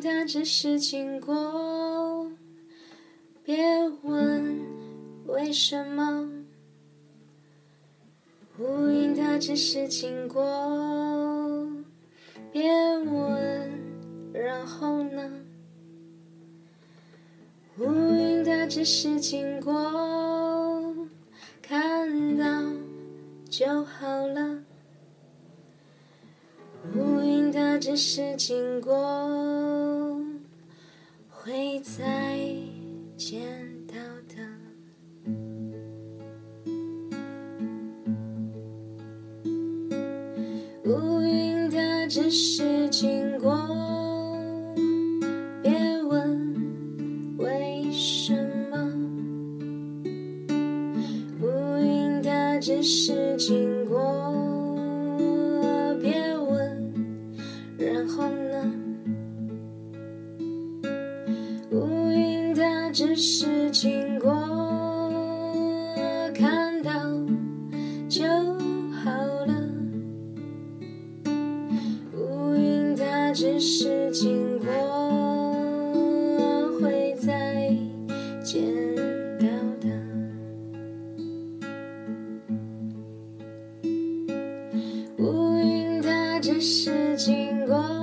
云它只是经过，别问为什么。乌云它只是经过，别问然后呢。乌云它只是经过，看到就好了。乌云它只是经过，再见到的。乌云它只是经过，别问为什么。乌云它只是经过。只是经过，看到就好了。乌云它只是经过，会再见到的。乌云它只是经过。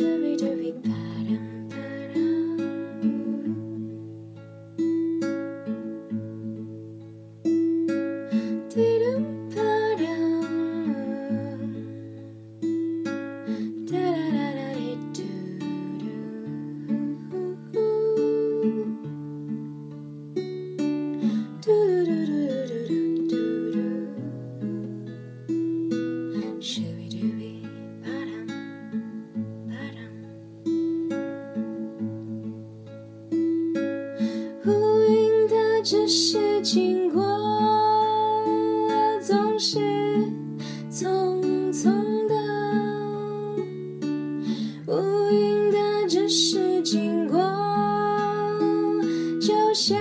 Je vais te vite pas 只是经过，总是匆匆的。乌云的只是经过，就像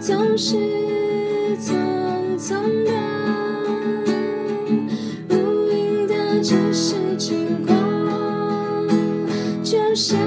总是匆匆的。无云的只是经过，就像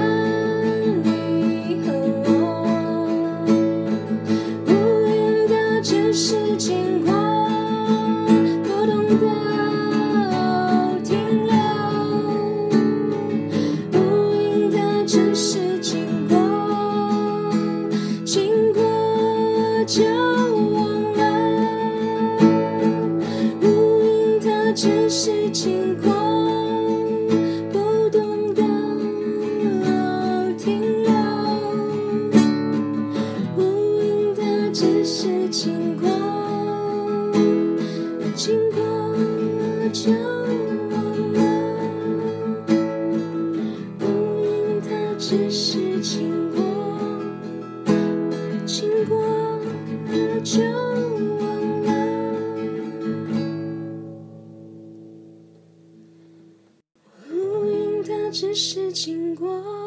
就忘了。乌云它只是经过，经过就忘了。乌云它只是经过。经过。